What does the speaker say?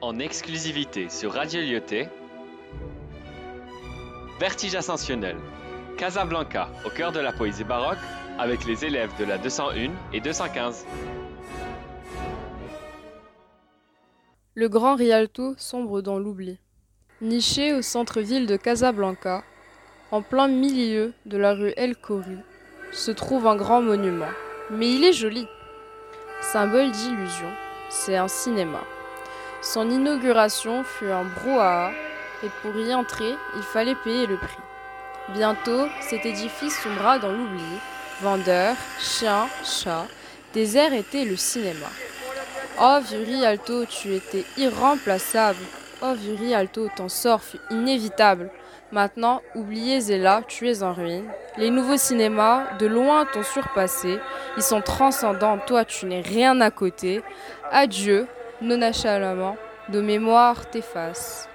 en exclusivité sur Radio Lyoté. Vertige ascensionnel. Casablanca, au cœur de la poésie baroque, avec les élèves de la 201 et 215. Le grand Rialto sombre dans l'oubli. Niché au centre-ville de Casablanca, en plein milieu de la rue El Khoury, se trouve un grand monument. Mais il est joli. Symbole d'illusion, c'est un cinéma. Son inauguration fut un brouhaha et pour y entrer, il fallait payer le prix. Bientôt, cet édifice sombra dans l'oubli. Vendeurs, chiens, chats, désert était le cinéma. Oh, vieux Rialto, tu étais irremplaçable. Oh, vieux Rialto, ton sort fut inévitable. Maintenant, oubliez là, tu es en ruine. Les nouveaux cinémas, de loin t'ont surpassé. Ils sont transcendants, toi tu n'es rien à côté. Adieu, non achalamment, de mémoire t'efface.